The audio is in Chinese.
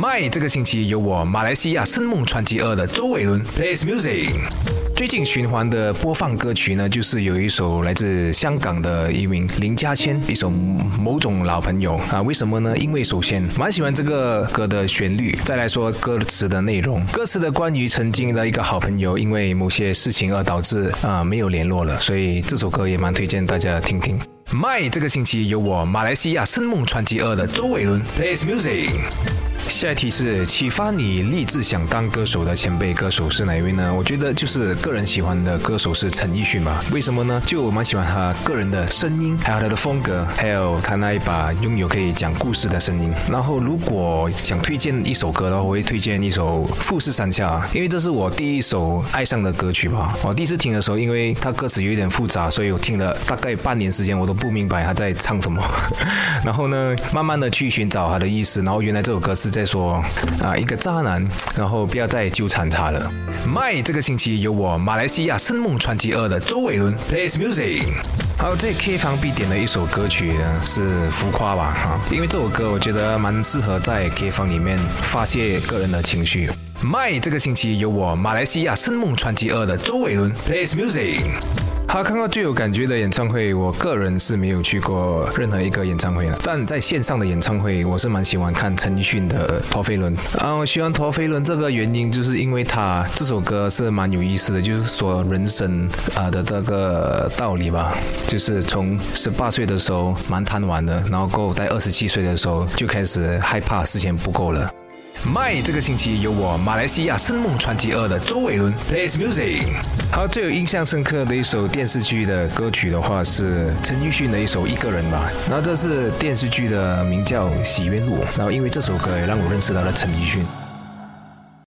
My 这个星期有我马来西亚声梦传奇二的周伟伦 plays music。最近循环的播放歌曲呢，就是有一首来自香港的一名林家谦，一首某种老朋友啊。为什么呢？因为首先蛮喜欢这个歌的旋律，再来说歌词的内容。歌词的关于曾经的一个好朋友，因为某些事情而导致啊没有联络了，所以这首歌也蛮推荐大家听听。My 这个星期有我马来西亚声梦传奇二的周伟伦 plays music。下一题是启发你立志想当歌手的前辈歌手是哪一位呢？我觉得就是个人喜欢的歌手是陈奕迅吧。为什么呢？就我蛮喜欢他个人的声音，还有他的风格，还有他那一把拥有可以讲故事的声音。然后如果想推荐一首歌的话，我会推荐一首《富士山下》，因为这是我第一首爱上的歌曲吧。我第一次听的时候，因为他歌词有一点复杂，所以我听了大概半年时间，我都不明白他在唱什么。然后呢，慢慢的去寻找他的意思，然后原来这首歌是在。在说啊，一个渣男，然后不要再纠缠他了。My 这个星期有我马来西亚声梦传奇二的周伟伦 plays music。好，在 K 房必点的一首歌曲呢是浮夸吧哈，因为这首歌我觉得蛮适合在 K 房里面发泄个人的情绪。My 这个星期有我马来西亚声梦传奇二的周伟伦 plays music。好，看到最有感觉的演唱会，我个人是没有去过任何一个演唱会的。但在线上的演唱会，我是蛮喜欢看陈奕迅的《陀飞轮》啊。我喜欢《陀飞轮》这个原因，就是因为他这首歌是蛮有意思的，就是说人生啊的这个道理吧。就是从十八岁的时候蛮贪玩的，然后过在二十七岁的时候就开始害怕时间不够了。My 这个星期有我马来西亚声梦传奇二的周伟伦 plays music。好，最有印象深刻的一首电视剧的歌曲的话是陈奕迅的一首《一个人》吧。然后这是电视剧的名叫《洗冤录》，然后因为这首歌也让我认识到了陈奕迅。